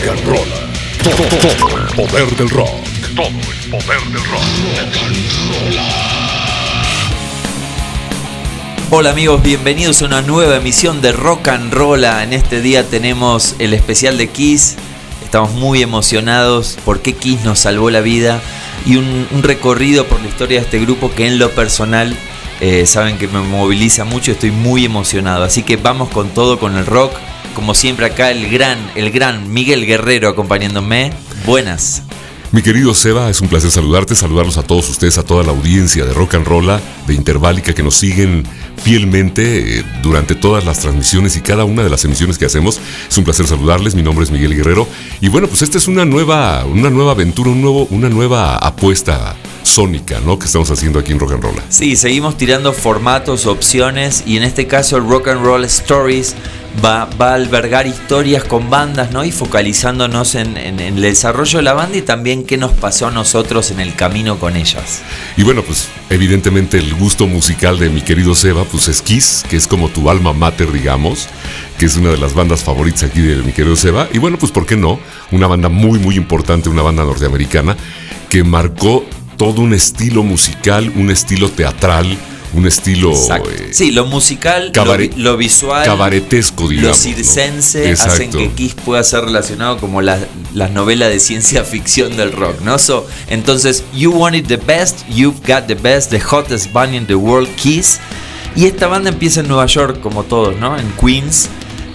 rock and roll. Todo, el poder del rock. Todo el poder del rock. Rock and roll. Hola amigos, bienvenidos a una nueva emisión de Rock and Roll. En este día tenemos el especial de Kiss. Estamos muy emocionados porque Kiss nos salvó la vida y un, un recorrido por la historia de este grupo que en lo personal eh, saben que me moviliza mucho. Estoy muy emocionado. Así que vamos con todo, con el rock. Como siempre acá el gran, el gran Miguel Guerrero acompañándome. Buenas. Mi querido Seba, es un placer saludarte, saludarlos a todos ustedes, a toda la audiencia de Rock and Rolla, de Interválica, que nos siguen fielmente eh, durante todas las transmisiones y cada una de las emisiones que hacemos. Es un placer saludarles, mi nombre es Miguel Guerrero. Y bueno, pues esta es una nueva, una nueva aventura, un nuevo, una nueva apuesta sónica, ¿no? Que estamos haciendo aquí en Rock and Roll. Sí, seguimos tirando formatos, opciones y en este caso el Rock and Roll Stories va, va a albergar historias con bandas, ¿no? Y focalizándonos en, en, el desarrollo de la banda y también qué nos pasó a nosotros en el camino con ellas. Y bueno, pues evidentemente el gusto musical de mi querido Seba, pues es Kiss, que es como tu alma mater, digamos, que es una de las bandas favoritas aquí de mi querido Seba. Y bueno, pues ¿por qué no? Una banda muy, muy importante, una banda norteamericana que marcó todo un estilo musical, un estilo teatral, un estilo. Eh, sí, lo musical, cabaret, lo, lo, visual. Cabaretesco, digamos. Lo circense ¿no? hacen que Kiss pueda ser relacionado como las la novelas de ciencia ficción del rock, ¿no? So, entonces, You wanted the best, you've got the best, the hottest band in the world, Kiss. Y esta banda empieza en Nueva York, como todos, ¿no? En Queens.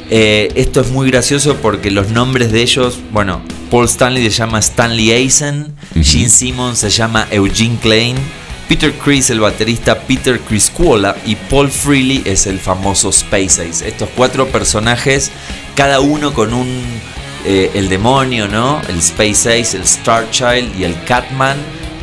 Eh, esto es muy gracioso porque los nombres de ellos, bueno, Paul Stanley se llama Stanley Eisen, uh -huh. Gene Simmons se llama Eugene Klein, Peter Chris, el baterista Peter Criscuola y Paul Freely es el famoso Space Ace. Estos cuatro personajes, cada uno con un eh, el demonio, ¿no? El Space Ace, el Star Child y el Catman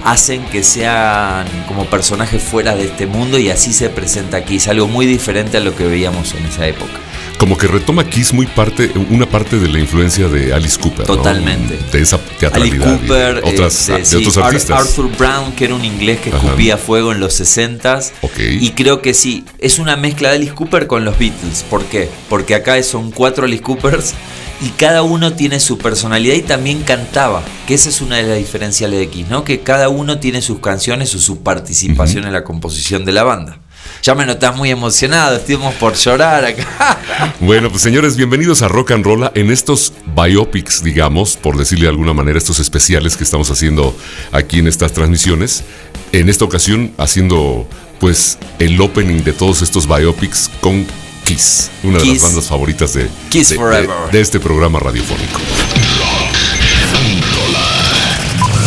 hacen que sean como personajes fuera de este mundo y así se presenta aquí. Es algo muy diferente a lo que veíamos en esa época como que retoma Kiss muy parte, una parte de la influencia de Alice Cooper. Totalmente. ¿no? De esa teatralidad. Alice Cooper, otras, este, de sí, otros artistas. Arthur Brown, que era un inglés que escupía Ajá. fuego en los 60s. Okay. Y creo que sí, es una mezcla de Alice Cooper con los Beatles. ¿Por qué? Porque acá son cuatro Alice Coopers y cada uno tiene su personalidad y también cantaba, que esa es una de las diferenciales de Kiss, ¿no? Que cada uno tiene sus canciones o su participación uh -huh. en la composición de la banda. Ya me notas muy emocionado, estuvimos por llorar acá. Bueno, pues señores, bienvenidos a Rock and Roll en estos biopics, digamos, por decirle de alguna manera, estos especiales que estamos haciendo aquí en estas transmisiones. En esta ocasión, haciendo pues el opening de todos estos biopics con Kiss, una Kiss. de las bandas favoritas de, Kiss de, Forever. de, de este programa radiofónico.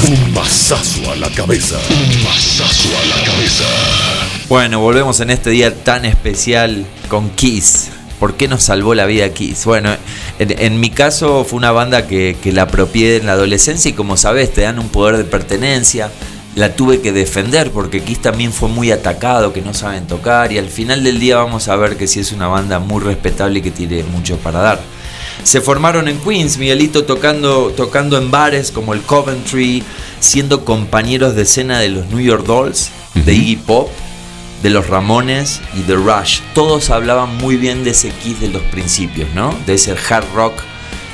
Un mazazo a la cabeza. Un mazazo a la cabeza. Bueno, volvemos en este día tan especial con Kiss. ¿Por qué nos salvó la vida Kiss? Bueno, en, en mi caso fue una banda que, que, la apropié en la adolescencia y como sabes te dan un poder de pertenencia. La tuve que defender porque Kiss también fue muy atacado, que no saben tocar y al final del día vamos a ver que sí es una banda muy respetable y que tiene mucho para dar. Se formaron en Queens, Miguelito tocando, tocando en bares como el Coventry, siendo compañeros de escena de los New York Dolls, uh -huh. de Iggy Pop, de los Ramones y de Rush. Todos hablaban muy bien de ese Kiss de los principios, ¿no? De ese hard rock.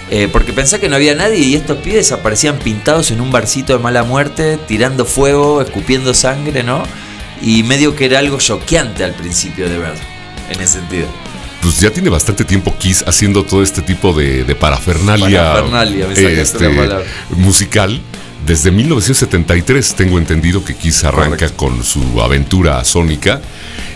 Eh, porque pensé que no había nadie y estos pibes aparecían pintados en un barcito de mala muerte, tirando fuego, escupiendo sangre, ¿no? Y medio que era algo choqueante al principio de ver, en ese sentido pues ya tiene bastante tiempo Kiss haciendo todo este tipo de, de parafernalia, parafernalia me este, musical. Desde 1973 tengo entendido que Kiss arranca Correcto. con su aventura sónica.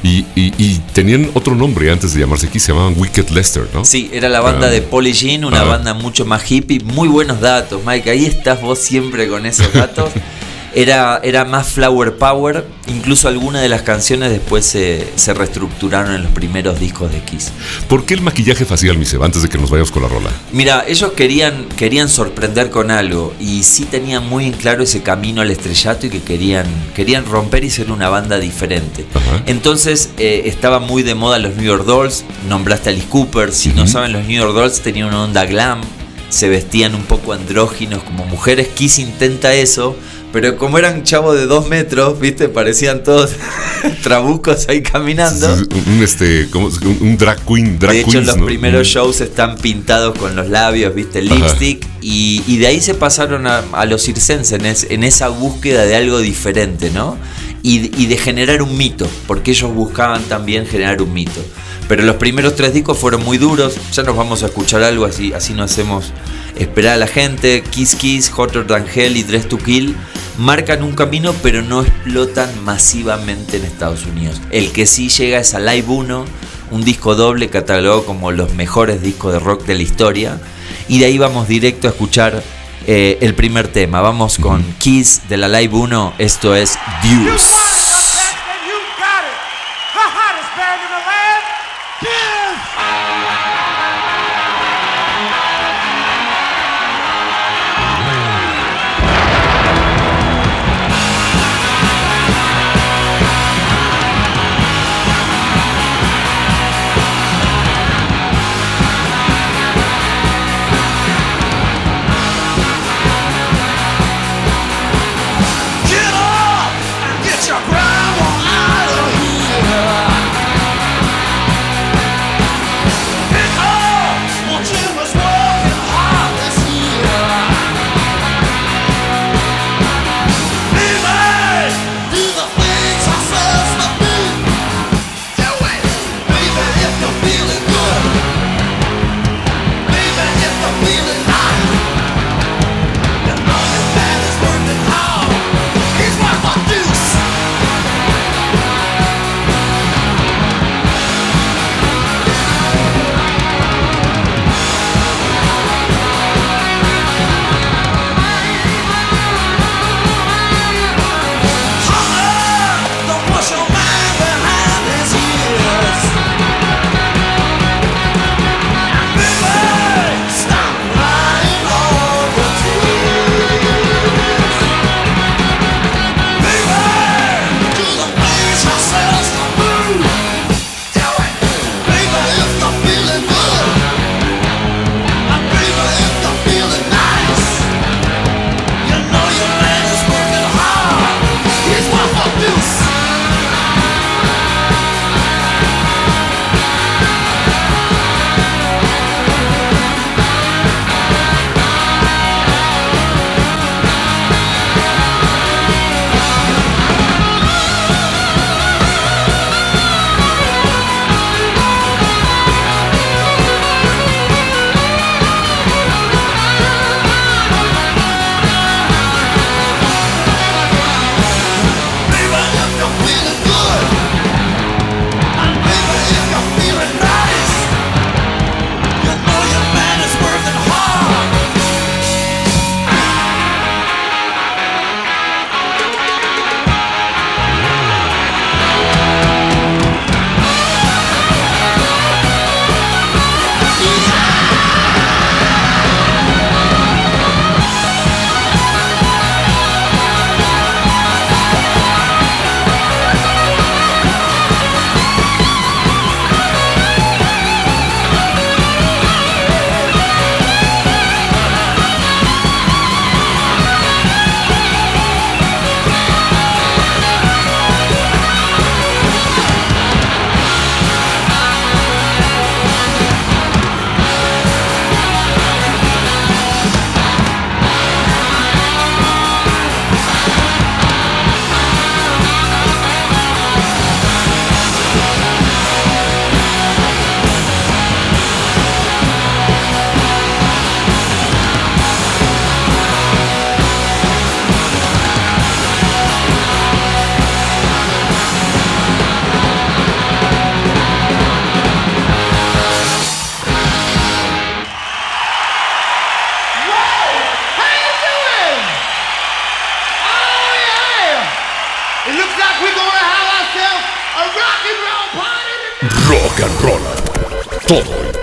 Y, y, y, tenían otro nombre antes de llamarse Kiss, se llamaban Wicked Lester, ¿no? Sí, era la banda uh, de Polly Jean, una uh, banda mucho más hippie. Muy buenos datos, Mike. Ahí estás vos siempre con esos datos. Era, era más flower power. Incluso algunas de las canciones después se, se, reestructuraron en los primeros discos de Kiss. ¿Por qué el maquillaje facial, Mise? Antes de que nos vayamos con la rola. Mira, ellos querían, querían sorprender con algo y sí tenían muy en claro ese camino al estrellato y que querían, querían romper y ser una banda diferente. Entonces eh, estaba muy de moda los New York Dolls. Nombraste a Alice Cooper. Si uh -huh. no saben, los New York Dolls tenían una onda glam. Se vestían un poco andróginos como mujeres. Kiss intenta eso Pero como eran chavos de dos metros, viste, parecían todos trabucos ahí caminando. Un, este, como, un drag queen, drag de hecho, queens, los ¿no? primeros Mm. shows están pintados con los labios, viste, el lipstick. Y, y de ahí se pasaron a, a los circenses en, es- en esa búsqueda de algo diferente, ¿no? Y, y de generar un mito, porque ellos buscaban también generar un mito. Pero los primeros tres discos fueron muy duros. Ya nos vamos a escuchar algo así, así no hacemos esperar a la gente. Kiss Kiss, Hotter Than Hell y Dress to Kill marcan un camino, pero no explotan masivamente en Estados Unidos. El que sí llega es a Live 1, un disco doble catalogado como los mejores discos de rock de la historia. Y de ahí vamos directo a escuchar eh, el primer tema. Vamos con Kiss de la Live 1. Esto es Deuce.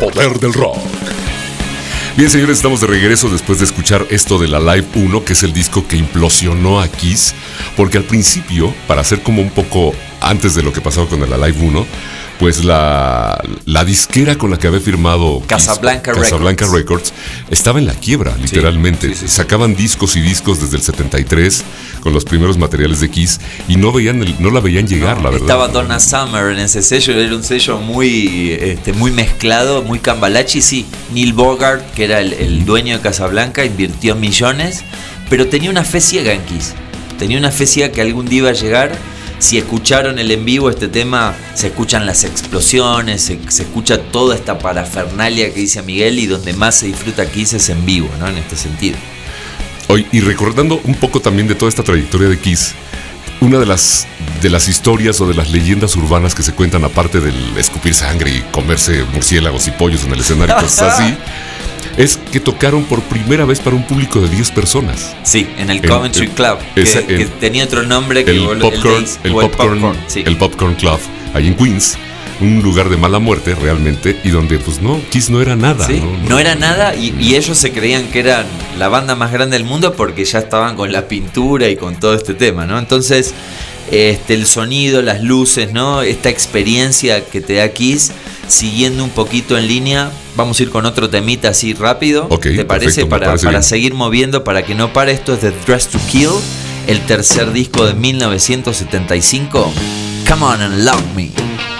Poder del rock. Bien, señores, estamos de regreso después de escuchar esto de la Live 1, que es el disco que implosionó a Kiss, porque al principio, para hacer como un poco antes de lo que pasaba con la Live 1, pues la, la disquera con la que había firmado Casablanca Casablanca Records. estaba en la quiebra, literalmente. sí, sí, sí. Sacaban discos y discos desde el 73 con los primeros materiales de Kiss y no veían el- no la veían llegar, la verdad. Estaba Donna Summer en ese sello, era un sello muy, este, muy mezclado, muy cambalachi. Sí, Neil Bogart, que era el, el dueño de Casablanca, invirtió millones, pero tenía una fe ciega en Kiss. Tenía una fe ciega que algún día iba a llegar. Si escucharon el en vivo este tema, se escuchan las explosiones, se, se escucha toda esta parafernalia que dice Miguel y donde más se disfruta Kiss es en vivo, ¿no? En este sentido. Hoy, y recordando un poco también de toda esta trayectoria de Kiss, una de las, de las historias o de las leyendas urbanas que se cuentan, aparte del escupir sangre y comerse murciélagos y pollos en el escenario cosas así, es que tocaron por primera vez para un público de 10 personas. Sí, en el Coventry Club, que, tenía otro nombre que El Popcorn, el popcorn, sí. el Popcorn Club, ahí en Queens, un lugar de mala muerte realmente, y donde pues no, Kiss no era nada. Sí, ¿no? no era nada y, y ellos se creían que eran la banda más grande del mundo porque ya estaban con la pintura y con todo este tema, ¿no? Entonces, este, el sonido, las luces, ¿no? Esta experiencia que te da Kiss, siguiendo un poquito en línea, vamos a ir con otro temita así rápido, ¿te parece? perfecto, para parece para seguir moviendo, para que no pare, esto es de Dress to Kill, el tercer disco de 1975, Come On and Love Me.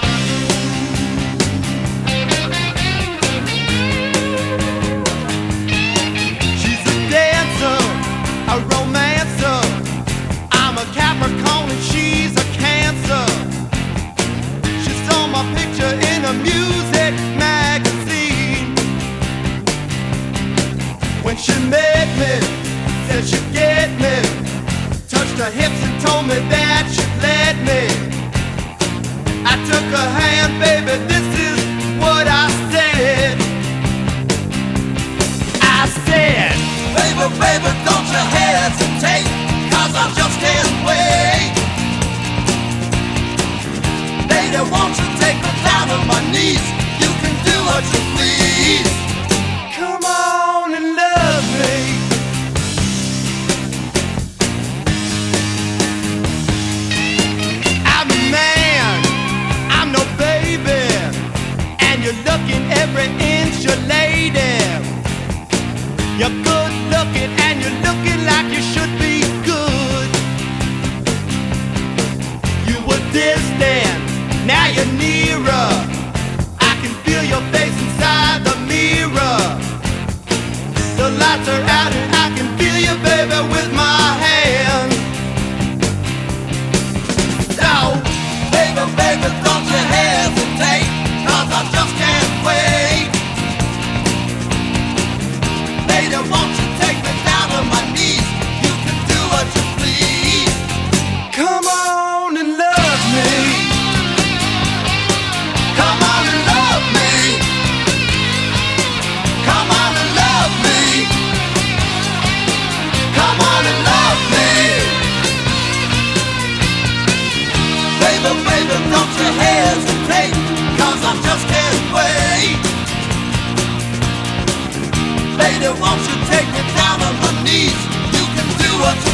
Won't you take me down on my knees? You can do what you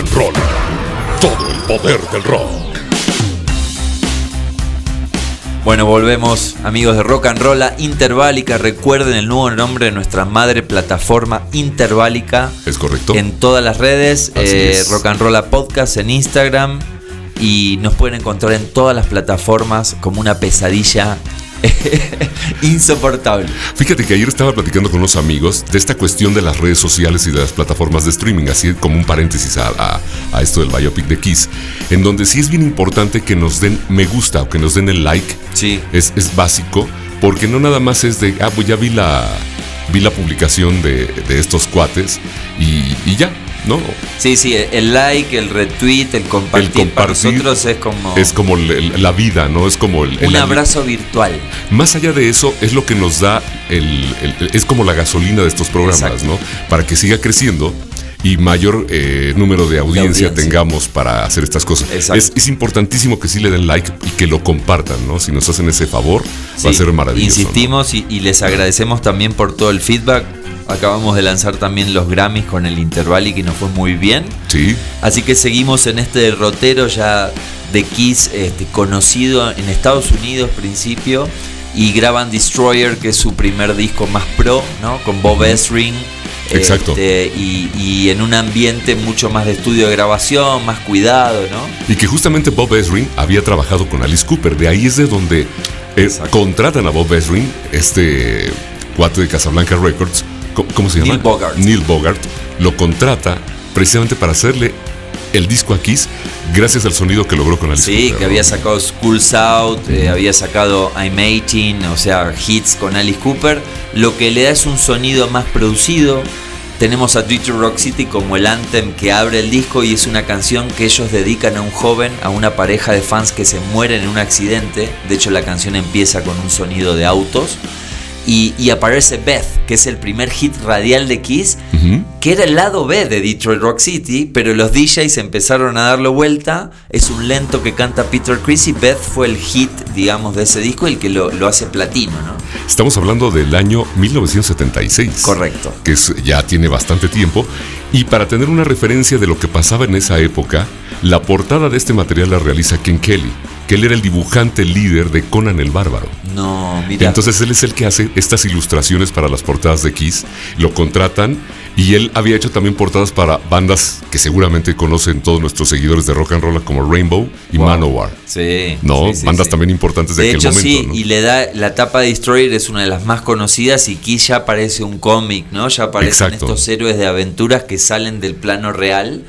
and Roll. Todo el poder del rock. Bueno, volvemos, amigos de Rock and Roll, Interválica. Recuerden el nuevo nombre de nuestra madre plataforma Interválica ¿Es correcto? en todas las redes. Eh. Rock and Roll Podcast en Instagram. Y nos pueden encontrar en todas las plataformas como una pesadilla insoportable. Fíjate que ayer estaba platicando con unos amigos de esta cuestión de las redes sociales y de las plataformas de streaming, así como un paréntesis a, a- a esto del biopic de Kiss, en donde sí es bien importante que nos den me gusta o que nos den el like, Sí. es, es básico, porque no nada más es de, ah, pues ya vi la, vi la publicación de, de estos cuates y, y ya. ¿No? Sí, sí, el like, el retweet, el compartir, El para nosotros es como Es como la vida, ¿no? Es como el, un abrazo virtual. Más allá de eso, es lo que nos da el, el- es como la gasolina de estos programas, Exacto. ¿no? Para que siga creciendo y mayor eh, número de audiencia, audiencia. tengamos para hacer estas cosas. Es, es importantísimo que sí le den like y que lo compartan, ¿no? Si nos hacen ese favor, va a ser maravilloso. ¿no? Insistimos y, y les agradecemos también por todo el feedback. Acabamos de lanzar también los Grammys con el Intervali que nos fue muy bien. Sí, Así que seguimos en este derrotero ya de Kiss este, conocido en Estados Unidos principio y graban Destroyer que es su primer disco más pro, ¿no? Con Bob Ezrin. Exacto. este, y, y en un ambiente mucho más de estudio de grabación, más cuidado, ¿no? y que justamente Bob Ezrin había trabajado con Alice Cooper. De ahí es de donde eh, contratan a Bob Ezrin, este cuate de Casablanca Records. ¿Cómo, cómo se llama? Neil Bogart. Neil Bogart. Lo contrata precisamente para hacerle el disco a Kiss gracias al sonido que logró con Alice Sí, Cooper. que había sacado Schools Out, eh, había sacado I'm 18, o sea, hits con Alice Cooper. Lo que le da es un sonido más producido. Tenemos a Detroit Rock City como el anthem que abre el disco y es una canción que ellos dedican a un joven, a una pareja de fans que se mueren en un accidente. De hecho, la canción empieza con un sonido de autos. Y, y aparece Beth, que es el primer hit radial de Kiss, que era el lado B de Detroit Rock City, pero los DJs empezaron a darle vuelta. Es un lento que canta Peter Criss y Beth fue el hit, digamos, de ese disco, el que lo, lo hace platino, ¿no? Estamos hablando del año 1976. Correcto. Que es- ya tiene bastante tiempo. Y para tener una referencia de lo que pasaba en esa época, la portada de este material la realiza Ken Kelly, que él era el dibujante líder de Conan el Bárbaro. No, mira. Entonces él es el que hace estas ilustraciones para las portadas de Kiss. Lo contratan y él había hecho también portadas para bandas que seguramente conocen todos nuestros seguidores de rock and roll como Rainbow y Wow. Manowar. Sí. No, sí, sí, bandas sí. también importantes de, De aquel hecho, momento. sí, ¿no? y le da la tapa de Destroyer es una de las más conocidas y Kiss ya parece un cómic, ¿no? Ya aparecen Exacto. estos héroes de aventuras que salen del plano real.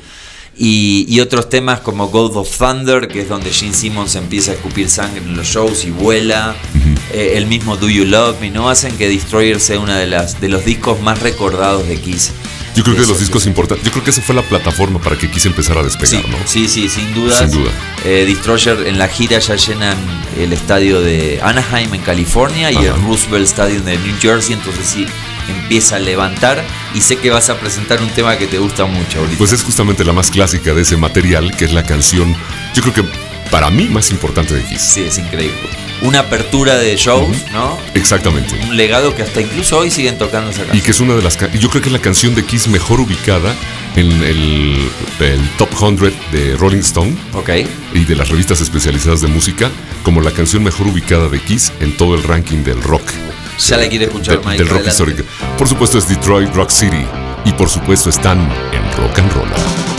Y, y otros temas como God of Thunder, que es donde Gene Simmons empieza a escupir sangre en los shows y vuela. Eh, el mismo Do You Love Me, ¿no? Hacen que Destroyer sea uno de, las, de los discos más recordados de Kiss. Yo creo que de los discos importantes, yo creo que esa fue la plataforma para que quise empezar a despegar, Sí, ¿no? sí, sí, sin duda. Sin duda. Destroyer en la gira ya llenan el estadio de Anaheim en California y Ajá. el Roosevelt Stadium de New Jersey, entonces sí empieza a levantar y sé que vas a presentar un tema que te gusta mucho ahorita. Pues es justamente la más clásica de ese material, que es la canción, yo creo que para mí más importante de Kiss. sí, es increíble. Una apertura de shows, ¿no? Exactamente. Un legado que hasta incluso hoy siguen tocando esa Y que es una de las. Yo creo que es la canción de Kiss mejor ubicada en el, el top 100 de Rolling Stone Ok. y de las revistas especializadas de música, como la canción mejor ubicada de Kiss en todo el ranking del rock. Ya la quiere escuchar, De- Mike, Del rock histórico. Por supuesto es Detroit Rock City. Y por supuesto están en rock and roll.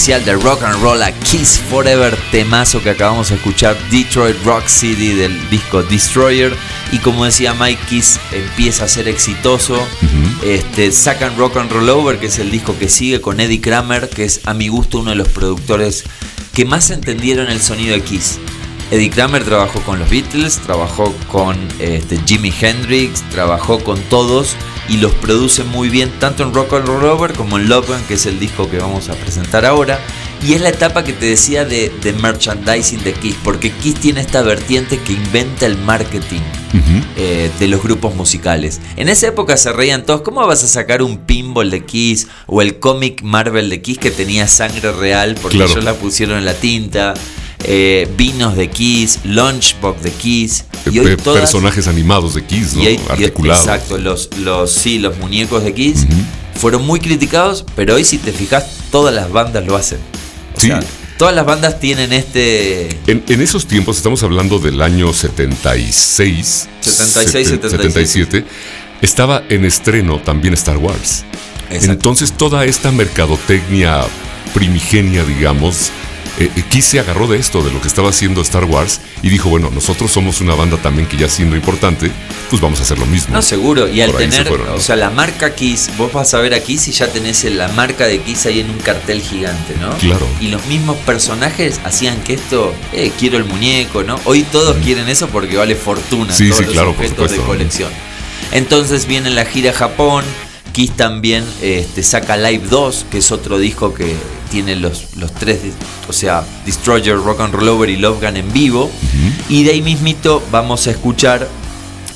Especial de Rock and Roll a Kiss Forever, temazo que acabamos de escuchar, Detroit Rock City del disco Destroyer. Y como decía Mike, Kiss empieza a ser exitoso. este, sacan Rock and Roll Over, que es el disco que sigue con Eddie Kramer, que es a mi gusto uno de los productores que más entendieron el sonido de Kiss. Eddie Kramer trabajó con los Beatles, trabajó con este, Jimi Hendrix, trabajó con todos y los produce muy bien tanto en Rock and Roll Over como en Love Gun, que es el disco que vamos a presentar ahora. Y es la etapa que te decía de, de merchandising de Kiss, porque Kiss tiene esta vertiente que inventa el marketing eh, de los grupos musicales. En esa época se reían todos, ¿cómo vas a sacar un pinball de Kiss o el cómic Marvel de Kiss que tenía sangre real porque Claro. ellos la pusieron en la tinta? Eh, vinos de Kiss, lunchbox de Kiss. Y hoy Pe- todas- personajes animados de Kiss, ¿no? y hay- y- Articulados. exacto, los, los, sí, los muñecos de Kiss fueron muy criticados, pero hoy si te fijas, todas las bandas lo hacen. O Sí. sea, todas las bandas tienen este... En, en esos tiempos, estamos hablando del año 76, 76, seten- 77, estaba en estreno también Star Wars. Exacto. Entonces toda esta mercadotecnia primigenia, digamos, eh, eh, Kiss se agarró de esto, de lo que estaba haciendo Star Wars, y dijo, bueno, nosotros somos una banda también que ya siendo importante, pues vamos a hacer lo mismo. No, seguro. Y al se tener, fueron, ¿no? o sea, la marca Kiss, vos vas a ver a Kiss y ya tenés la marca de Kiss ahí en un cartel gigante, ¿no? Claro. Y los mismos personajes hacían que esto, eh, quiero el muñeco, ¿no? Hoy todos quieren eso porque vale fortuna. Sí, todos sí, los claro, por objetos de supuesto. colección. Entonces viene la gira a Japón. Kiss también este, saca Live 2, que es otro disco que tiene los, los tres, o sea, Destroyer, Rock and Roll Over y Love Gun en vivo. Y de ahí mismito vamos a escuchar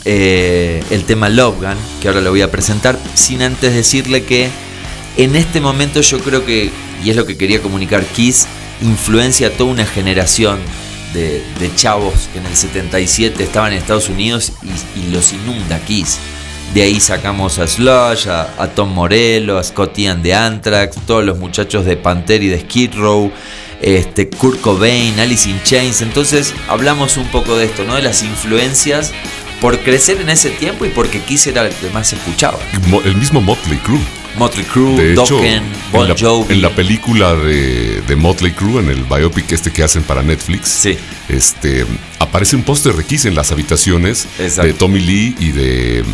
eh, el tema Love Gun, que ahora lo voy a presentar, sin antes decirle que en este momento yo creo que, y es lo que quería comunicar, Kiss influencia a toda una generación de, de chavos que en el 77 estaban en Estados Unidos y, y los inunda Kiss. De ahí sacamos a Slush, a, a Tom Morello, a Scott Ian de Anthrax, todos los muchachos de Panther y de Skid Row, este, Kurt Cobain, Alice in Chains. Entonces hablamos un poco de esto, ¿no? De las influencias por crecer en ese tiempo y porque Kiss era el que más se escuchaba. El mismo Motley Crue. Motley Crue, Dokken, Bon en, la, Jovi. en la película de, de Motley Crue, en el biopic este que hacen para Netflix, Sí. este, aparece un póster de Kiss en las habitaciones Exacto. de Tommy Lee y de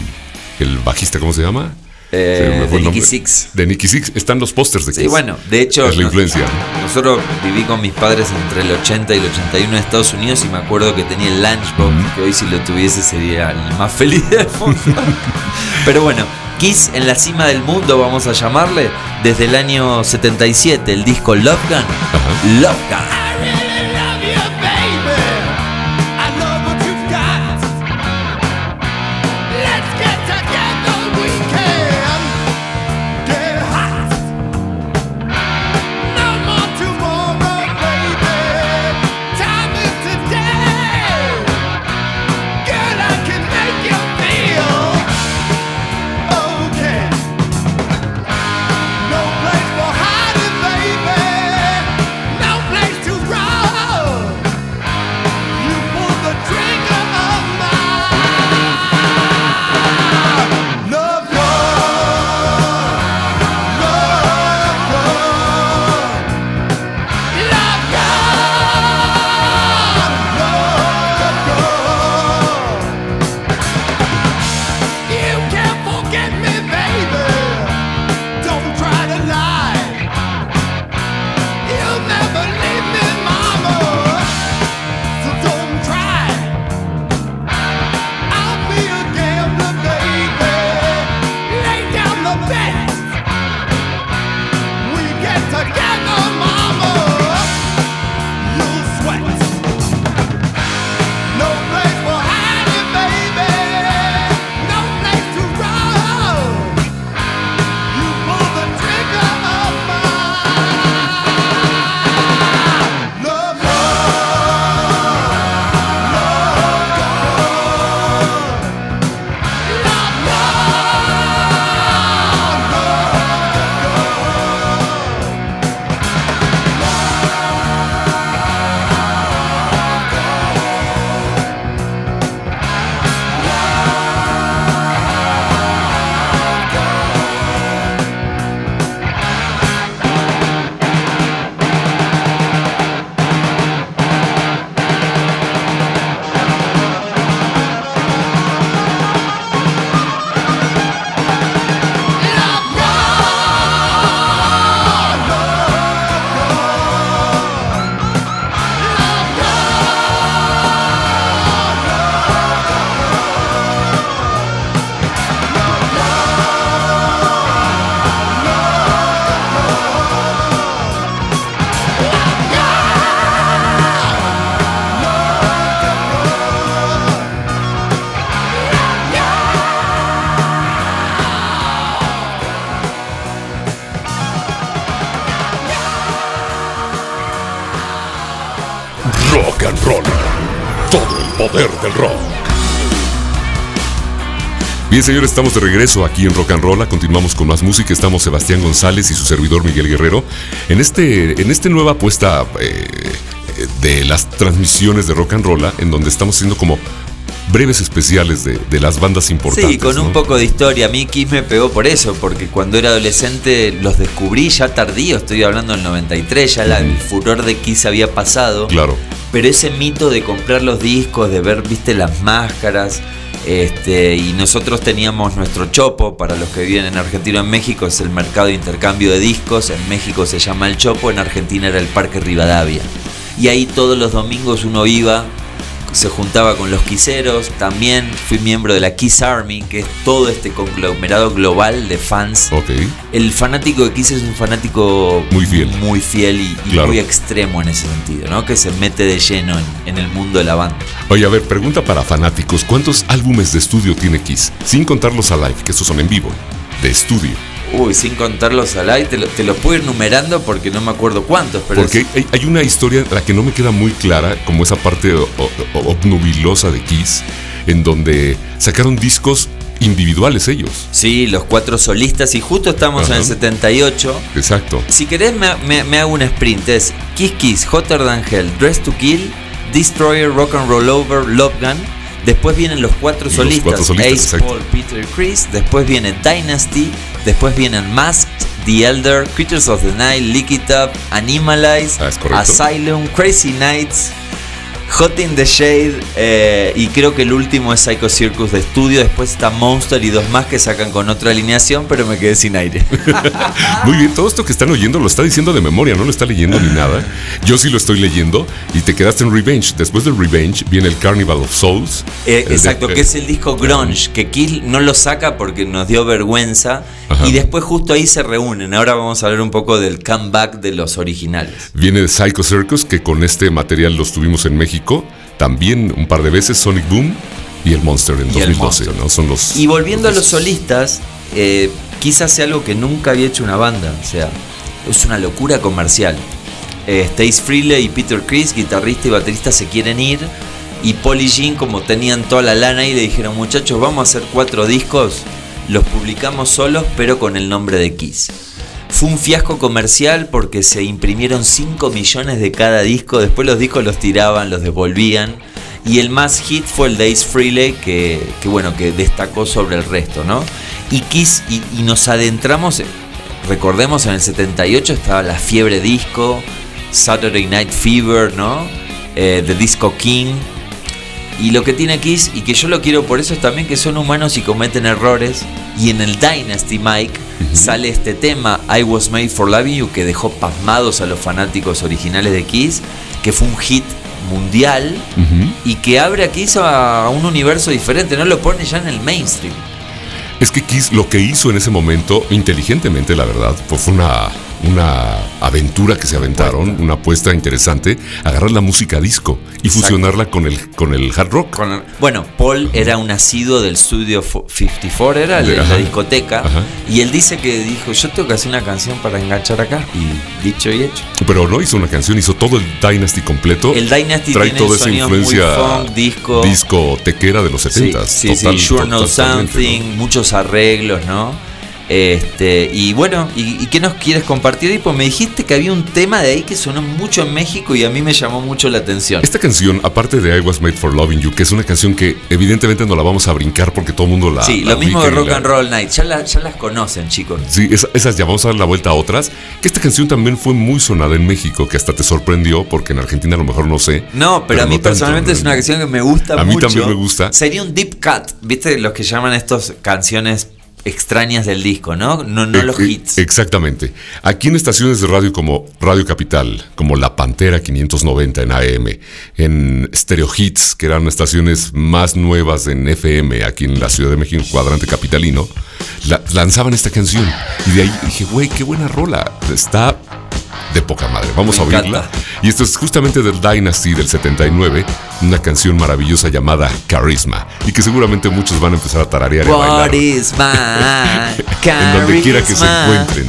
el bajista, ¿cómo se llama? Eh, de. Nicky Six. De Nicky Six. Están los pósters de Kiss. Sí, bueno, de hecho, Es la influencia. nosotros viví con mis padres entre el 80 y el 81 en Estados Unidos y me acuerdo que tenía el Lunchbox, que hoy si lo tuviese sería el más feliz del mundo. Pero bueno, Kiss en la cima del mundo, vamos a llamarle, desde el año 77, el disco Love Gun. Love Gun. Bien, señores, estamos de regreso aquí en Rock and Roll. Continuamos con más música. Estamos Sebastián González y su servidor Miguel Guerrero. En este, en este nueva apuesta eh, de las transmisiones de Rock and Roll, en donde estamos haciendo como breves especiales de, de las bandas importantes. Sí, con un poco de historia. A mí Kiss me pegó por eso, porque cuando era adolescente los descubrí ya tardío, estoy hablando del 93, ya la- el furor de Kiss había pasado. Claro. Pero ese mito de comprar los discos, de ver, viste, las máscaras, este, y nosotros teníamos nuestro chopo, para los que viven en Argentina o en México, es el mercado de intercambio de discos, en México se llama el chopo, en Argentina era el Parque Rivadavia. Y ahí todos los domingos uno iba, se juntaba con los quiseros, también fui miembro de la Kiss Army, que es todo este conglomerado global de fans. El fanático de Kiss es un fanático Muy fiel. muy fiel y, y Claro. muy extremo en ese sentido, ¿no? Que se mete de lleno en, en el mundo de la banda. Oye, a ver, pregunta para fanáticos. ¿Cuántos álbumes de estudio tiene Kiss? Sin contar los Alive, que esos son en vivo. De estudio. Uy, sin contarlos al aire, te, lo- te los puedo ir numerando porque no me acuerdo cuántos, pero Porque es- hay, hay una historia la que no me queda muy clara, como esa parte obnubilosa de Kiss, en donde sacaron discos individuales ellos. sí, los cuatro solistas y justo estamos en el Ajá. 78. Exacto. Si querés me, me- me hago un sprint, es Kiss Kiss, Hotter Than Hell, Dress to Kill, Destroyer, Rock and Roll Over, Love Gun. Después vienen los cuatro Los solistas, cuatro solistas, Ace. Paul, Peter, Chris. Después viene Dynasty. Después vienen Masked, The Elder, Creatures of the Night, Lick It Up, Animalize, Ah. Asylum, Crazy Nights, Hot in the Shade eh, y creo que el último es Psycho Circus de estudio. Después está Monster y dos más que sacan con otra alineación, pero me quedé sin aire. Muy bien, todo esto que están oyendo lo está diciendo de memoria, no lo está leyendo ni nada. Yo sí lo estoy leyendo y te quedaste en Revenge. Después del Revenge viene el Carnival of Souls. Eh, de- exacto, que es el disco Grunge, que Kill no lo saca porque nos dio vergüenza. Ajá. Y después justo ahí se reúnen. Ahora vamos a hablar un poco del comeback de los originales. Viene Psycho Circus, que con este material los tuvimos en México. También un par de veces Sonic Boom y el Monster en Y el 2012, Monster. ¿no? Son los. Y volviendo a los solistas, eh, quizás sea algo que nunca había hecho una banda. O sea, es una locura comercial. Eh, Stace Freely y Peter Chris, guitarrista y baterista, se quieren ir. Y Paul y Jean, como tenían toda la lana ahí, le dijeron, muchachos, vamos a hacer cuatro discos. Los publicamos solos, pero con el nombre de Kiss. Fue un fiasco comercial porque se imprimieron 5 millones de cada disco. Después los discos los tiraban, los devolvían. Y el más hit fue el de Ace Frehley, que, bueno, que destacó sobre el resto, ¿no? Y Kiss, y, nos adentramos, recordemos, en el 78 estaba la fiebre disco, Saturday Night Fever, ¿no? Eh, The Disco King. Y lo que tiene Kiss, y que yo lo quiero por eso, es también que son humanos y cometen errores. Y en el Dynasty Mike sale este tema, I Was Made for Loving You, que dejó pasmados a los fanáticos originales de Kiss, que fue un hit mundial y que abre a Kiss a un universo diferente, no lo pone ya en el mainstream. Es que Kiss lo que hizo en ese momento, inteligentemente, la verdad, pues fue una, una aventura que se aventaron, una apuesta interesante, agarrar la música disco y Exacto. fusionarla con el, con el hard rock. Bueno, Paul era un nacido del Studio fo- 54, era De- la, discoteca, Ajá. y él dice que dijo, yo tengo que hacer una canción para enganchar acá, y dicho y hecho. Pero no hizo una canción, hizo todo el Dynasty completo. El Dynasty trae tiene toda esa influencia funk, disco. disco tequera de los 70 Sí, sí, sí, Sure Know Something, muchos arreglos, ¿no? Este, y bueno, ¿y, y qué nos quieres compartir ahí? Pues me dijiste que había un tema de ahí que sonó mucho en México y a mí me llamó mucho la atención. Esta canción, aparte de I Was Made for Loving You, que es una canción que evidentemente no la vamos a brincar porque todo el mundo la. sí, la lo mismo de y Rock la- and Roll Night, ya, la- ya las conocen, chicos. Sí, esa- esas ya vamos a dar la vuelta a otras. Que esta canción también fue muy sonada en México, que hasta te sorprendió, porque en Argentina a lo mejor no sé. No, pero, a mí no personalmente es una canción que me gusta A mí mucho. también me gusta. Sería un deep cut, ¿viste? Los que llaman estos canciones extrañas del disco, ¿no? No, no Eh, los eh, hits. Exactamente. Aquí en estaciones de radio como Radio Capital, como La Pantera 590 en AM, en Stereo Hits, que eran estaciones más nuevas en FM aquí en la Ciudad de México, cuadrante capitalino, la- lanzaban esta canción. Y de ahí dije, güey, qué buena rola. Está de poca madre. Vamos Me a oírla. encanta. Y esto es justamente del Dynasty del 79, una canción maravillosa llamada Charisma. Y que seguramente muchos van a empezar a tararear y a bailar. What is my En donde quiera que se encuentren.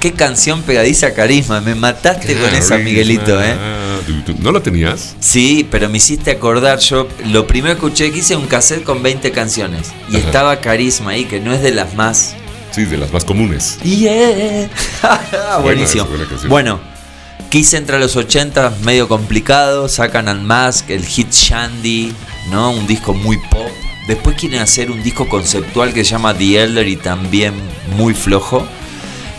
Qué canción pegadiza carisma, me mataste con esa Miguelito, ¿eh? ¿No la tenías? Sí, pero me hiciste acordar, yo lo primero que escuché que hice un cassette con 20 canciones y Ajá. estaba carisma ahí, que no es de las más... Sí, de las más comunes. Yeah. Buenísimo. buena. Bueno, Kiss entra a los 80, medio complicado, sacan Unmask, el hit Shandy, ¿no? Un disco muy pop. Después quieren hacer un disco conceptual que se llama The Elder y también muy flojo.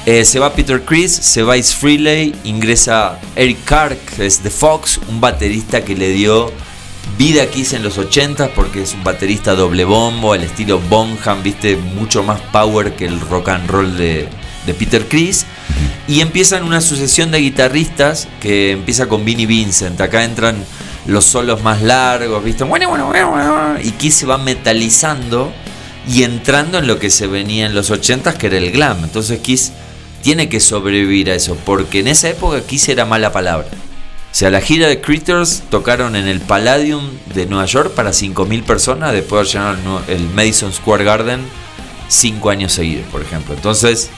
Eh, se va Peter Chris, se va Is Frehley, ingresa Eric Carr, que es de Fox, un baterista que le dio vida a Kiss en los 80 porque es un baterista doble bombo, al estilo Bonham, viste, mucho más power que el rock and roll de, de Peter Chris. Y empiezan una sucesión de guitarristas que empieza con Vinnie Vincent. Acá entran los solos más largos, ¿viste? Bueno, bueno, bueno, bueno. Y Kiss se va metalizando y entrando en lo que se venía en los 80s, que era el glam. Entonces Kiss tiene que sobrevivir a eso, porque en esa época Kiss era mala palabra. O sea, la gira de Critters tocaron en el Palladium de Nueva York para 5.000 personas después de llenar el Madison Square Garden 5 años seguidos, por ejemplo. Entonces,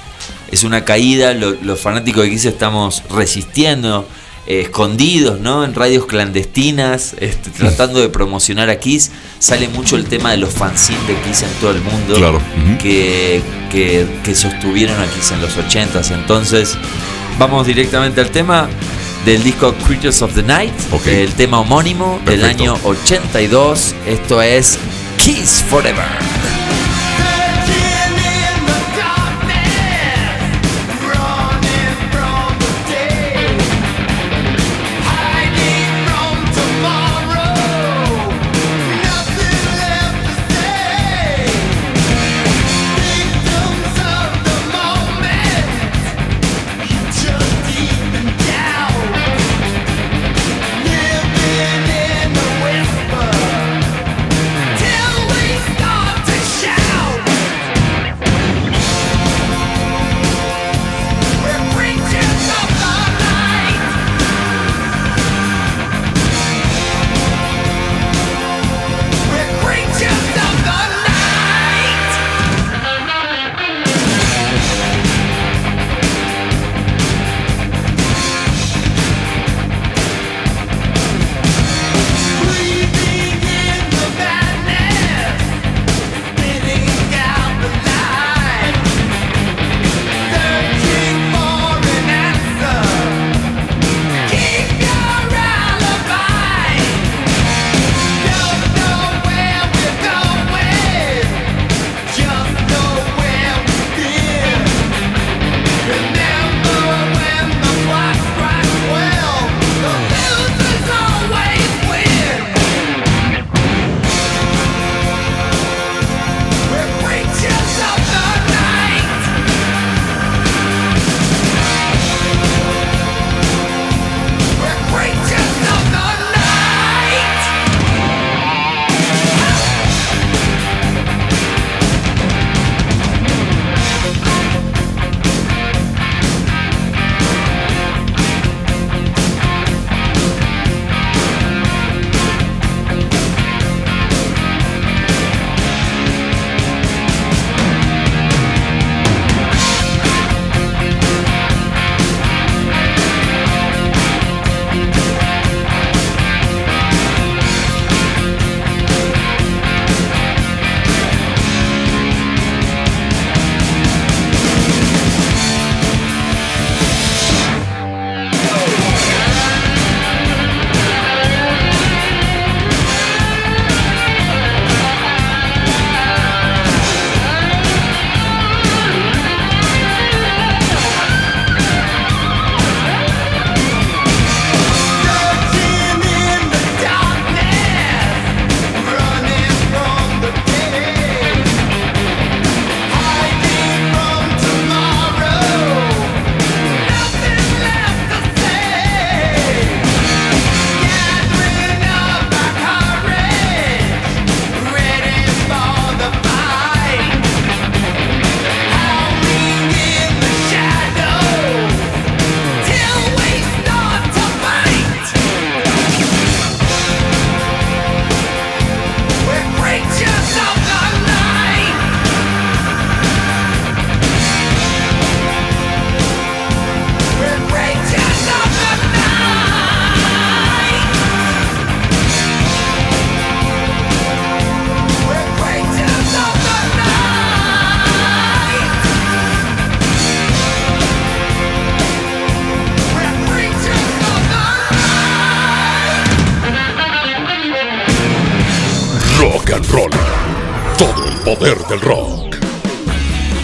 es una caída, lo- los fanáticos de Kiss estamos resistiendo, eh, escondidos, ¿no? En radios clandestinas, este, tratando de promocionar a Kiss. Sale mucho el tema de los fanzines de Kiss en todo el mundo. Claro, que, que, que sostuvieron a Kiss en los 80s. Entonces, vamos directamente al tema del disco Creatures of the Night, el tema homónimo del año 82. Esto es Kiss Forever.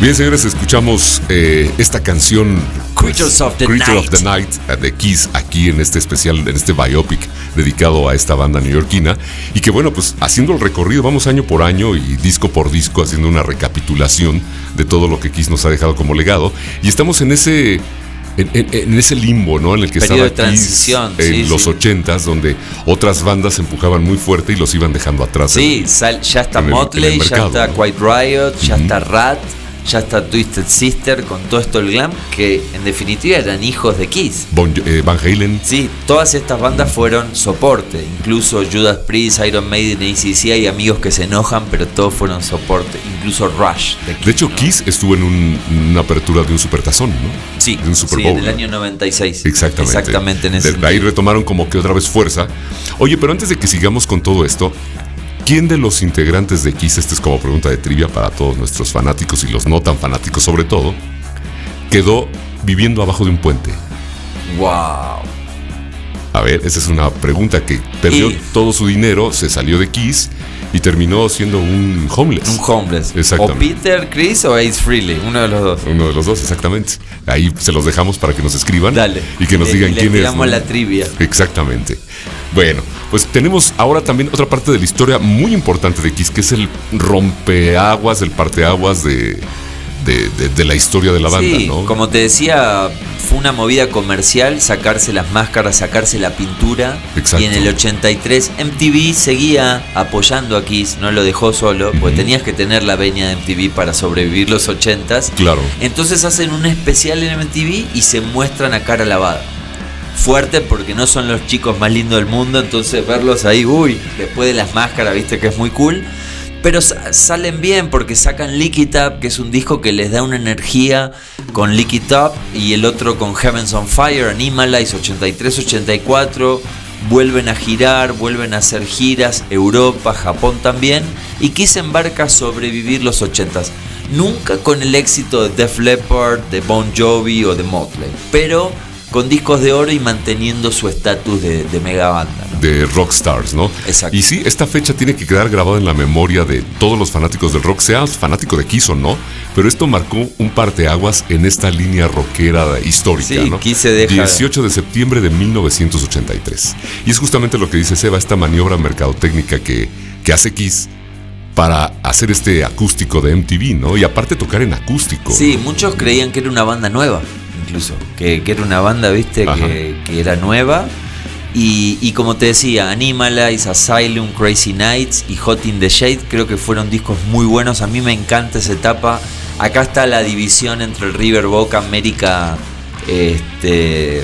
Bien, señores, escuchamos eh, esta canción. Creatures of the Creature of the Night eh, de Kiss aquí en este especial, en este biopic dedicado a esta banda neoyorquina. Y que bueno, pues haciendo el recorrido, vamos año por año y disco por disco haciendo una recapitulación de todo lo que Kiss nos ha dejado como legado. Y estamos en ese. En, en- en ese limbo, ¿no? En el que Periodo estaba de Kiss en sí, los sí. ochentas, donde otras bandas empujaban muy fuerte y los iban dejando atrás. Sí, sal- ya está el- el Motley, ya está ¿no? Quiet Riot, ya está Rat, ya está Twisted Sister con todo esto el glam, que en definitiva eran hijos de Kiss. Bon- eh, Van Halen. Sí, todas estas bandas fueron soporte, incluso Judas Priest, Iron Maiden, ACC, hay amigos que se enojan, pero todos fueron soporte, incluso Rush. De, Kiss, De hecho, ¿no? Kiss estuvo en un- una apertura de un supertazón, ¿no? sí, de un Super sí, Bowl. en el año 96. Exactamente. Exactamente en ese De ahí retomaron como que otra vez fuerza. Oye, pero antes de que sigamos con todo esto, ¿quién de los integrantes de Kiss, esta es como pregunta de trivia para todos nuestros fanáticos y los no tan fanáticos sobre todo, quedó viviendo abajo de un puente? Wow. A ver, esa es una pregunta que perdió Y- todo su dinero, se salió de Kiss y terminó siendo un homeless. Un homeless. O Exactamente. Peter, Chris o Ace Frehley, uno de los dos. Uno de los dos, exactamente. Ahí se los dejamos para que nos escriban Dale. y que nos Le- digan le quién es. ¿no? la trivia. Exactamente. Bueno, pues tenemos ahora también otra parte de la historia muy importante de Kiss, que es el rompeaguas, el parteaguas de, de, de- de la historia de la banda, sí, ¿no? como te decía, fue una movida comercial, sacarse las máscaras, sacarse la pintura. Exacto. Y en el 83 MTV seguía apoyando a Kiss, no lo dejó solo, porque tenías que tener la veña de MTV para sobrevivir los 80s. Claro. Entonces hacen un especial en MTV y se muestran a cara lavada. Fuerte porque no son los chicos más lindos del mundo, entonces verlos ahí, uy, después de las máscaras, viste que es muy cool. Pero sa- salen bien porque sacan Lick It Up, que es un disco que les da una energía con Lick It Up, y el otro con Heavens on Fire, Animalize 83-84. Vuelven a girar, vuelven a hacer giras, Europa, Japón también, y Kiss embarca a sobrevivir los 80s. Nunca con el éxito de Def Leppard, de Bon Jovi o de Motley, pero con discos de oro y manteniendo su estatus de, de mega banda. De rockstars, ¿no? Exacto. Y sí, esta fecha tiene que quedar grabada en la memoria de todos los fanáticos del rock, seas fanático de Kiss o no, pero esto marcó un parteaguas en esta línea rockera histórica, Sí, ¿no? Kiss se deja- 18 de septiembre de 1983. Y es justamente lo que dice Seba, esta maniobra mercadotécnica que, que hace Kiss para hacer este acústico de MTV, ¿no? Y aparte tocar en acústico. Sí, ¿no? muchos creían que era una banda nueva, incluso. Que, que era una banda, viste, que era nueva. Y, como te decía, Animalize, Asylum, Crazy Nights y Hot in the Shade creo que fueron discos muy buenos. A mí me encanta esa etapa. Acá está la división entre el River Boca, América, este,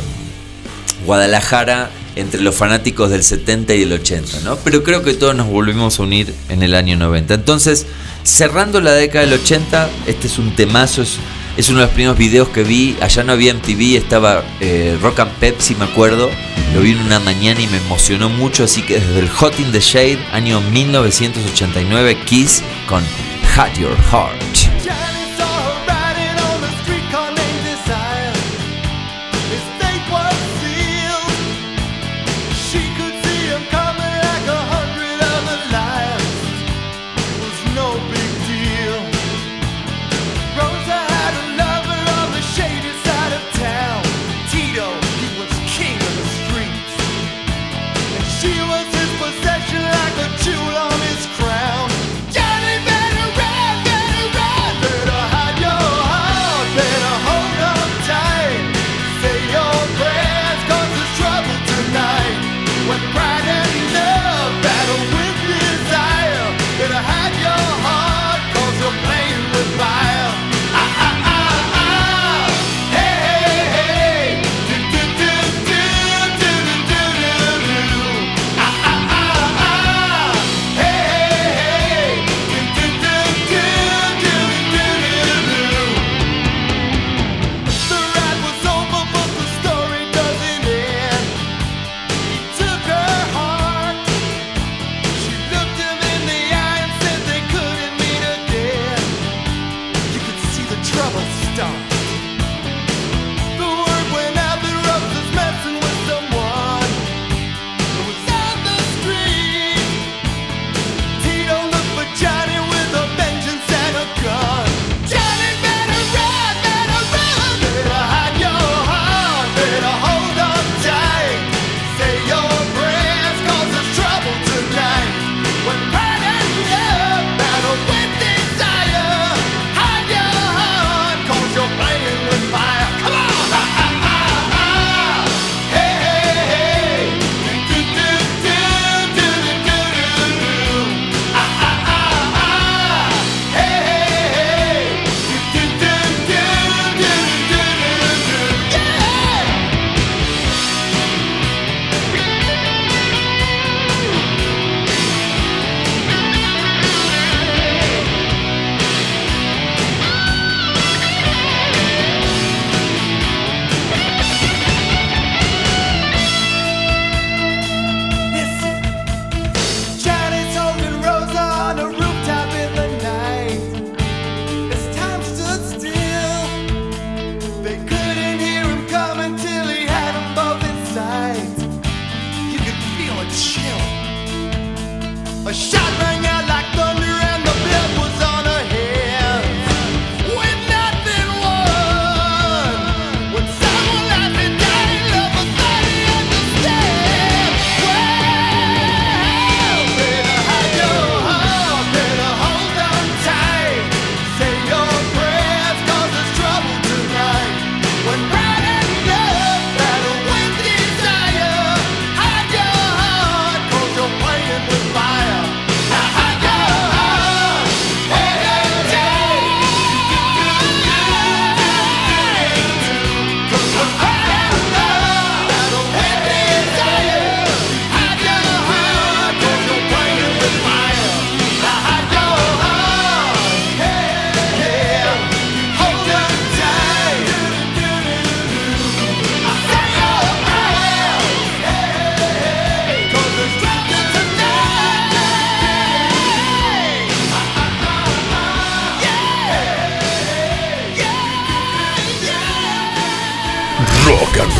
Guadalajara, entre los fanáticos del 70 y del 80, ¿no? Pero creo que todos nos volvimos a unir en el año 90. Entonces, cerrando la década del 80, este es un temazo, es uno de los primeros videos que vi. Allá no había MTV, estaba eh, Rock and Pepsi, me acuerdo. Lo vi en una mañana y me emocionó mucho, así que desde el Hot in the Shade, año 1989, Kiss con Had Your Heart.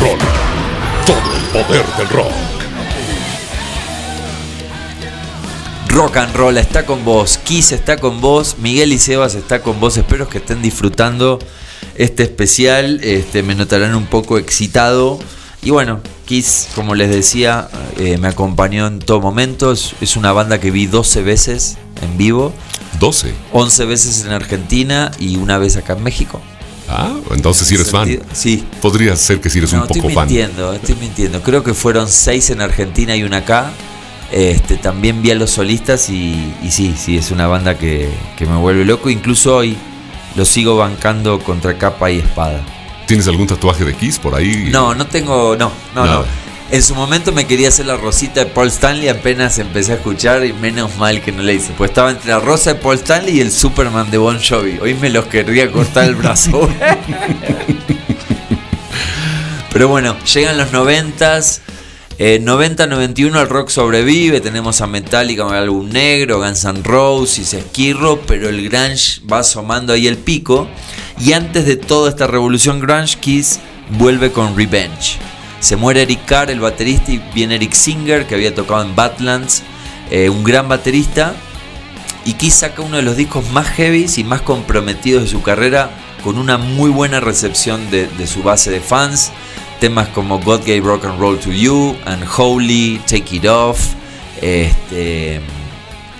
Roll. Todo el poder del rock. Rock and Roll está con vos, Kiss está con vos, Miguel y Sebas está con vos. Espero que estén disfrutando este especial. Este, me notarán un poco excitado. Y bueno, Kiss, como les decía, eh, me acompañó en todo momento. Es, es una banda que vi 12 veces en vivo, 12. 11 veces en Argentina y una vez acá en México. Ah, entonces si eres fan. Sí. Podría ser que si eres No, un poco estoy fan. mintiendo, estoy mintiendo. Creo que fueron seis en Argentina y una acá. Este, también vi a los solistas y, y sí, sí, es una banda que, que me vuelve loco. Incluso hoy lo sigo bancando contra capa y espada. ¿Tienes algún tatuaje de Kiss por ahí? No, no tengo, no, no, Nada. no. En su momento me quería hacer la rosita de Paul Stanley, apenas empecé a escuchar y menos mal que no le hice. Pues estaba entre la rosa de Paul Stanley y el Superman de Bon Jovi. Hoy me los querría cortar el brazo. Pero bueno, llegan los noventas. Eh, 90-91 el rock sobrevive, tenemos a Metallica con álbum negro, Guns N' Roses, Esquirro, pero el grunge va asomando ahí el pico. Y antes de toda esta revolución grunge, Kiss vuelve con Revenge. Se muere Eric Carr, el baterista, y viene Eric Singer, que había tocado en Badlands, eh, un gran baterista. Y Kiss saca uno de los discos más heavies y más comprometidos de su carrera, con una muy buena recepción de, su base de fans. Temas como God Gave Rock and Roll to You, Unholy, Take It Off, este,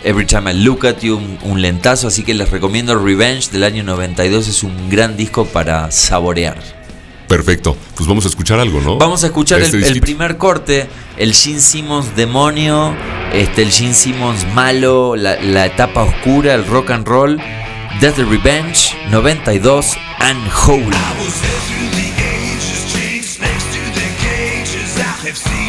Every Time I Look at You, un lentazo. Así que les recomiendo Revenge del año 92, es un gran disco para saborear. Perfecto. Pues vamos a escuchar algo, ¿no? Vamos a escuchar Este el, primer corte, el Gene Simmons demonio, este, el Gene Simmons malo, la, la etapa oscura, el rock and roll, Death the Revenge, 92, Unholy. was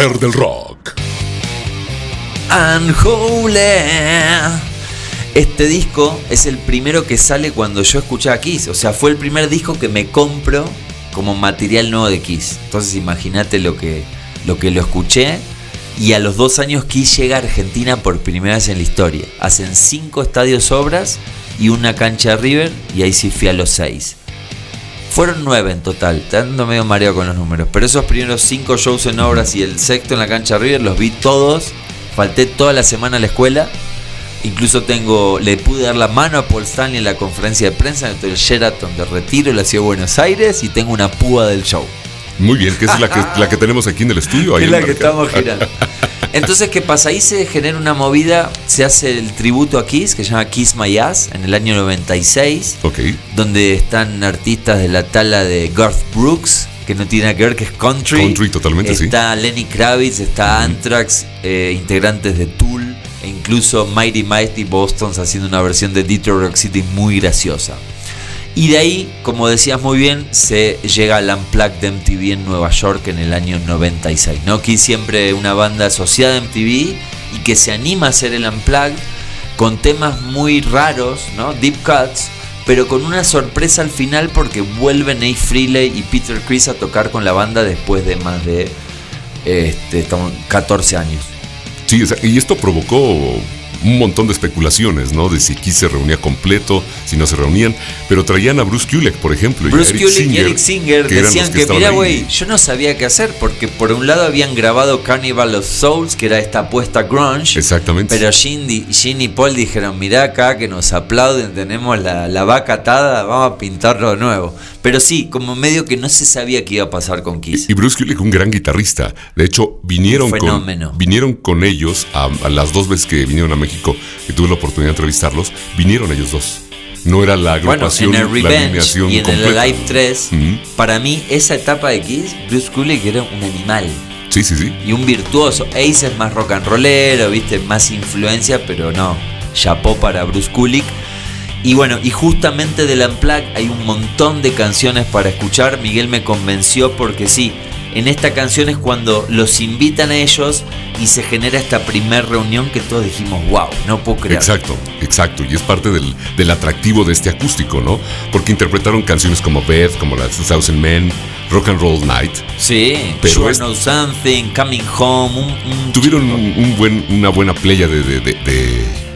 del rock. Este disco es el primero que sale cuando yo escuchaba Kiss. O sea, fue el primer disco que me compro como material nuevo de Kiss. Entonces imagínate lo que, lo que lo escuché. Y a los dos años Kiss llega a Argentina por primera vez en la historia. Hacen cinco estadios obras y una cancha River. Y ahí sí fui a los seis. Fueron nueve en total, Está dando medio mareo con los números. Pero esos primeros cinco shows en obras y el sexto en la cancha de River los vi todos. Falté toda la semana a la escuela. Incluso tengo, le pude dar la mano a Paul Stanley en la conferencia de prensa en el Sheraton de Retiro la ciudad de Buenos Aires y tengo una púa del show. Muy bien, que es la que, la que tenemos aquí en el estudio. ahí Es la que Mercado. estamos girando. Entonces, ¿qué pasa? Ahí se genera una movida, se hace el tributo a Kiss, que se llama Kiss My Ass, en el año 96, Ok. donde están artistas de la tala de Garth Brooks, que no tiene nada que ver, que es country. Country, totalmente, sí. Está Lenny Kravitz, está Anthrax, eh, integrantes de Tool, e incluso Mighty Mighty Boston's haciendo una versión de Detroit Rock City muy graciosa. Y de ahí, como decías muy bien, se llega al Unplugged de MTV en Nueva York en el año 96. ¿no? Kiss siempre una banda asociada a MTV y que se anima a hacer el Unplugged con temas muy raros, ¿no? Deep cuts, pero con una sorpresa al final porque vuelven Nate Frehley y Peter Criss a tocar con la banda después de más de este, estamos- 14 años. Sí, y esto provocó un montón de especulaciones, ¿no? De si Kiss se reunía completo, si no se reunían, pero traían a Bruce Kulick, por ejemplo, y Bruce Eric Kulick y Eric Singer que decían que, estaban mira, güey, yo no sabía qué hacer, porque por un lado habían grabado Carnival of Souls, que era esta apuesta grunge, Exactamente. pero Gene y Paul dijeron, mirá acá que nos aplauden, tenemos la, la vaca atada, vamos a pintarlo de nuevo. Pero sí, como medio que no se sabía qué iba a pasar con Kiss. Y Bruce Kulick, un gran guitarrista. De hecho, vinieron, con, vinieron con ellos a, a las dos veces que vinieron a México y tuve la oportunidad de entrevistarlos. Vinieron ellos dos. No era la Bueno, agrupación, en el la Revenge y en completa. el Live 3, Ujú. para mí esa etapa de Kiss, Bruce Kulick era un animal. Sí, sí, sí. y un virtuoso. Ace es más rock and rollero, viste, más influencia, pero no. Chapó para Bruce Kulick. Y bueno, y justamente del Unplugged hay un montón de canciones para escuchar. Miguel me convenció porque sí, en esta canción es cuando los invitan a ellos y se genera esta primer reunión que todos dijimos, wow, no puedo creer. Exacto, exacto. Y es parte del, del atractivo de este acústico, ¿no? Porque interpretaron canciones como Beth, como la 2000 Men, Rock and Roll Night. Sí, Pero Sure es- Know Something, Coming Home, un, un Tuvieron un, un buen, una buena playa de, de, de- de-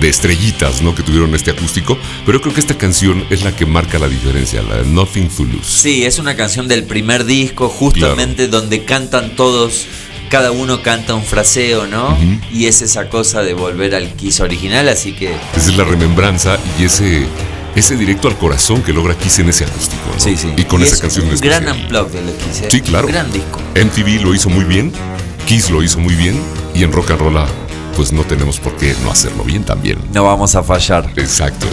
de estrellitas, ¿no? Que tuvieron este acústico. Pero creo que esta canción es la que marca la diferencia, la de Nothing to Lose. Sí, es una canción del primer disco, justamente donde cantan todos, cada uno canta un fraseo, ¿no? Y es esa cosa de volver al Kiss original, así que Esa es la remembranza y ese, ese directo al corazón que logra Kiss en ese acústico, ¿no? sí, sí. Y con esa es canción un gran unplug de lo Kiss, ¿eh? Sí, claro. Un gran disco. MTV lo hizo muy bien, Kiss lo hizo muy bien y en Rock and Roll pues no tenemos por qué no hacerlo bien también. No vamos a fallar. Exacto.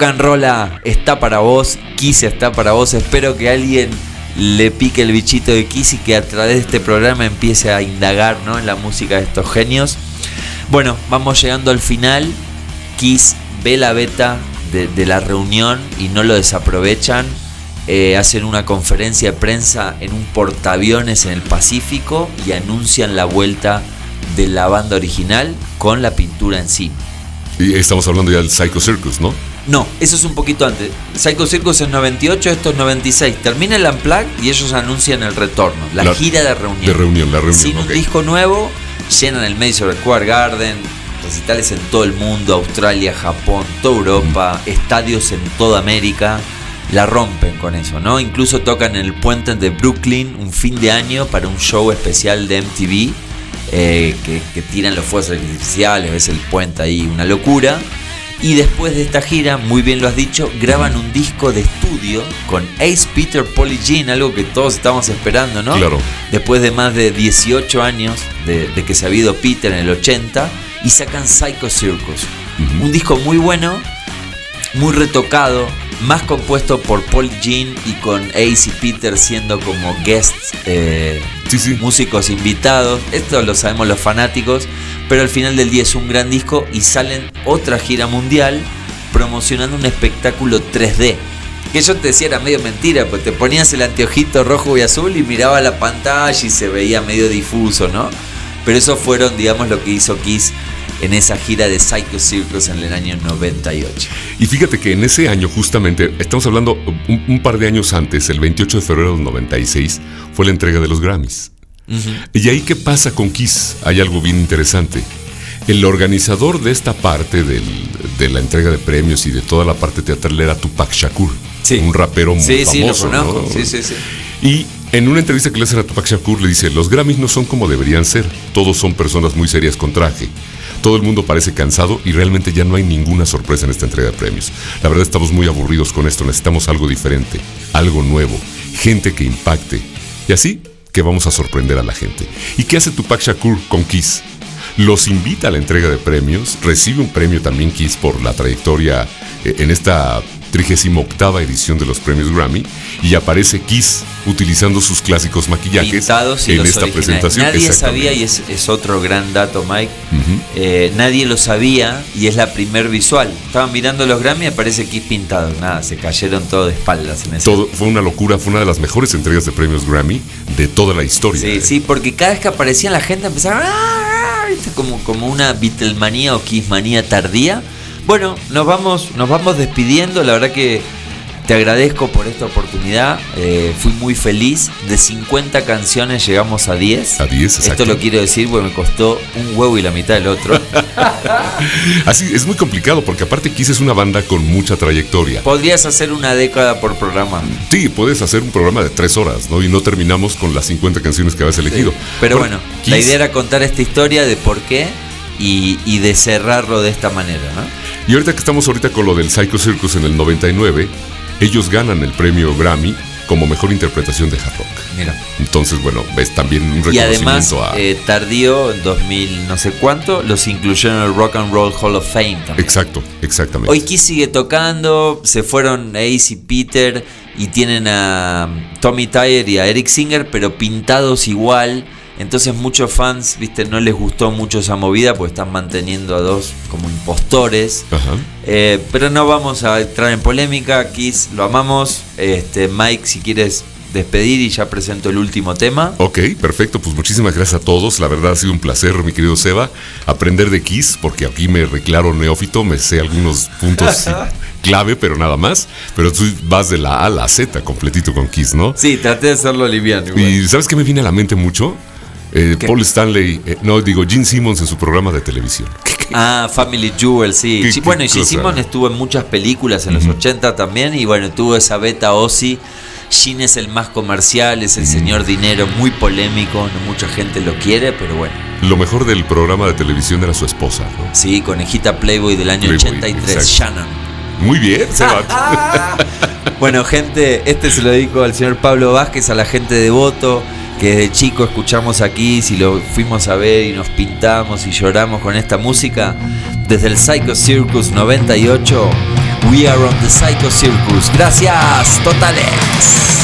Rock and Rolla está para vos, Kiss está para vos. Espero que alguien le pique el bichito de Kiss y que a través de este programa empiece a indagar ¿no? en la música de estos genios. Bueno, vamos llegando al final. Kiss ve la beta de, la reunión y no lo desaprovechan. Eh, hacen una conferencia de prensa en un portaaviones en el Pacífico y anuncian la vuelta de la banda original con la pintura encima. Y estamos hablando ya del Psycho Circus, ¿no? No, eso es un poquito antes. Psycho Circus es 98, esto es 96. Termina el Unplugged y ellos anuncian el retorno, la, La- gira de reunión. de reunión, la reunión, Sin un disco nuevo, llenan el Madison Square Garden, recitales en todo el mundo, Australia, Japón, toda Europa, estadios en toda América. La rompen con eso, ¿no? Incluso tocan en el puente de Brooklyn un fin de año para un show especial de MTV. eh, que, que tiran los fuegos artificiales, ves el puente ahí, una locura. Y después de esta gira, muy bien lo has dicho, graban un disco de estudio con Ace Peter Polly Jean, algo que todos estamos esperando, ¿no? Claro. Después de más de 18 años de, de que se ha ido Peter en el 80, y sacan Psycho Circus. Un disco muy bueno, muy retocado, más compuesto por Paul Jean y con Ace y Peter siendo como guests, eh, Sí, sí. músicos invitados. Esto lo sabemos los fanáticos, pero al final del día es un gran disco y salen otra gira mundial promocionando un espectáculo 3D. Que yo te decía era medio mentira, pues te ponías el anteojito rojo y azul y miraba la pantalla y se veía medio difuso, ¿no? Pero eso fueron, digamos, lo que hizo Kiss en esa gira de Psycho Circus en el año 98. Y fíjate que en ese año, justamente, estamos hablando un, un par de años antes, el 28 de febrero del 96, fue la entrega de los Grammys. Y ahí, ¿qué pasa con Kiss? Hay algo bien interesante. El organizador de esta parte del- de la entrega de premios y de toda la parte teatral era Tupac Shakur, Sí. un rapero muy Sí, sí, lo famoso. conozco. ¿no? Sí, sí, sí. Y en una entrevista que le hacen a Tupac Shakur le dice, los Grammys no son como deberían ser, todos son personas muy serias con traje. Todo el mundo parece cansado y realmente ya no hay ninguna sorpresa en esta entrega de premios. La verdad estamos muy aburridos con esto, necesitamos algo diferente, algo nuevo, gente que impacte. Y así que vamos a sorprender a la gente. ¿Y qué hace Tupac Shakur con Kiss? Los invita a la entrega de premios, recibe un premio también Kiss por la trayectoria eh, en esta 38 edición de los premios Grammy y aparece Kiss utilizando sus clásicos maquillajes pintados y en esta originales. presentación. Nadie sabía, y es, es otro gran dato, Mike. eh, nadie lo sabía y es la primer visual. Estaban mirando los Grammy y aparece Kiss pintado. Nada, se cayeron todo de espaldas en ese. Todo fue una locura, fue una de las mejores entregas de premios Grammy de toda la historia. Sí, sí, porque cada vez que aparecían la gente empezaba "Ah, ah", ¿viste? como, como una Beatlemanía o Kissmanía tardía. Bueno, nos vamos, nos vamos despidiendo. La verdad que te agradezco por esta oportunidad. Eh, fui muy feliz. De 50 canciones llegamos a 10. A 10, Esto exacto. lo quiero decir porque me costó un huevo y la mitad del otro. Así es muy complicado porque aparte Kiss es una banda con mucha trayectoria. Podrías hacer una década por programa. Sí, puedes hacer un programa de tres horas, ¿no? Y no terminamos con las 50 canciones que habías elegido. Pero bueno, la Kiss- idea era contar esta historia de por qué y, y de cerrarlo de esta manera, ¿no? Y ahorita que estamos ahorita con lo del Psycho Circus en el 99, ellos ganan el premio Grammy como mejor interpretación de hard rock. Mira. Entonces, bueno, ves también un Y además, reconocimiento a... eh, tardío, en 2000 no sé cuánto, los incluyeron en el Rock and Roll Hall of Fame también. Exacto, exactamente. Hoy Kiss sigue tocando, se fueron Ace y Peter y tienen a Tommy Tyler y a Eric Singer, pero pintados igual. Entonces muchos fans, viste, no les gustó mucho esa movida porque están manteniendo a dos como impostores. Ajá. Eh, pero no vamos a entrar en polémica, Kiss, lo amamos. Este, Mike, si quieres despedir y ya presento el último tema. Ok, perfecto. Pues muchísimas gracias a todos. La verdad ha sido un placer, mi querido Seba, aprender de Kiss, porque aquí me declaro neófito, me sé algunos puntos clave, pero nada más. Pero tú vas de la A a la Z completito con Kiss, ¿no? Sí, traté de hacerlo liviano. igual. Y ¿sabes qué me viene a la mente mucho? Eh. Paul Stanley, eh, no, digo, Gene Simmons en su programa de televisión. Ah, Family Jewel, sí. Qué- bueno, y Gene. Simmons estuvo en muchas películas en los 80 también. Y bueno, tuvo esa beta Ozzy. Gene es el más comercial, es el señor dinero, muy polémico. No mucha gente lo quiere, pero bueno. Lo mejor del programa de televisión era su esposa, ¿no? Sí, conejita Playboy del año Playboy, 83, exacto. Shannon. Muy bien, Seba. Bueno, gente, este se lo dedico al señor Pablo Vázquez, a la gente de Voto, que de chico escuchamos aquí, si lo fuimos a ver y nos pintamos y lloramos con esta música. Desde el Psycho Circus 98, We Are on the Psycho Circus. Gracias, totales.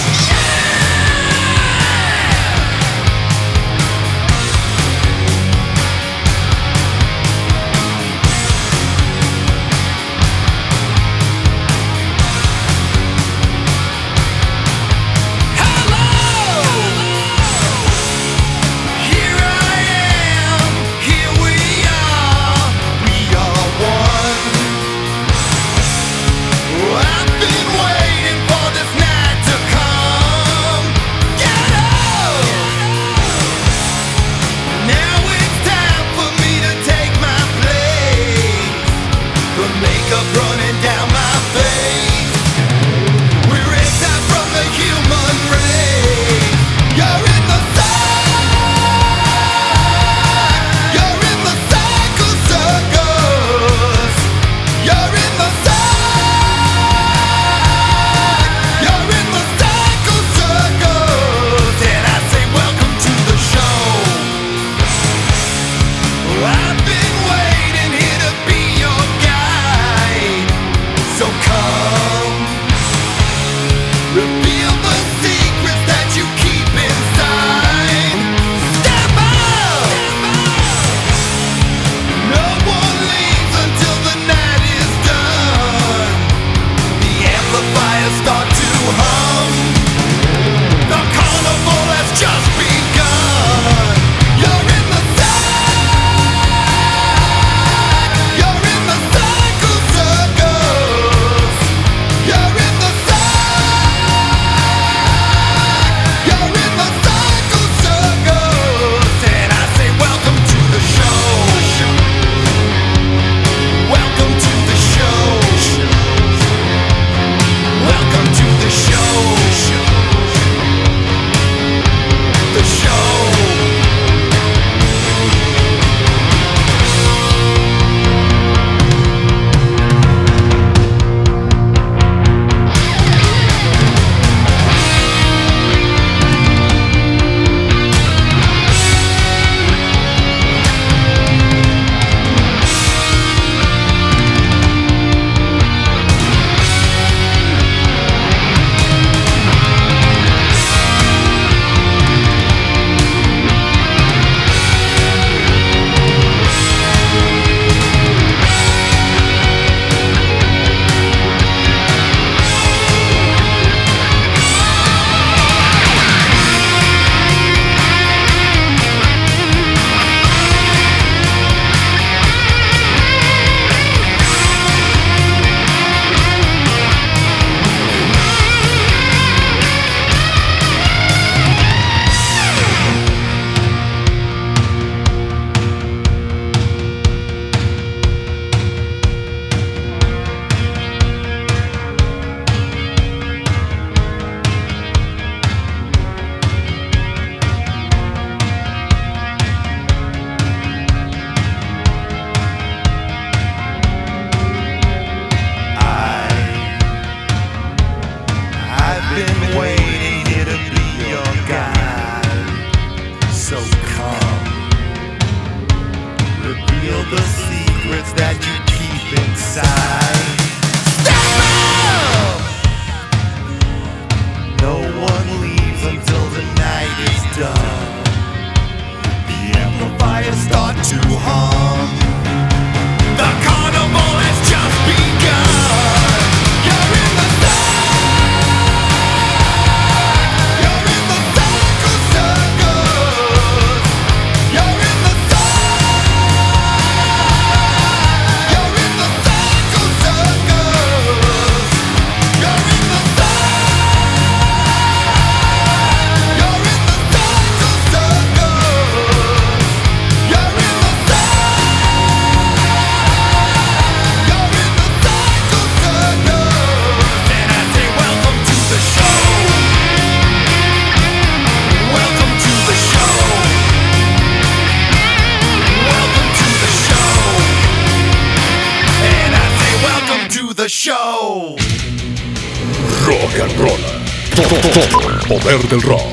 Del rock.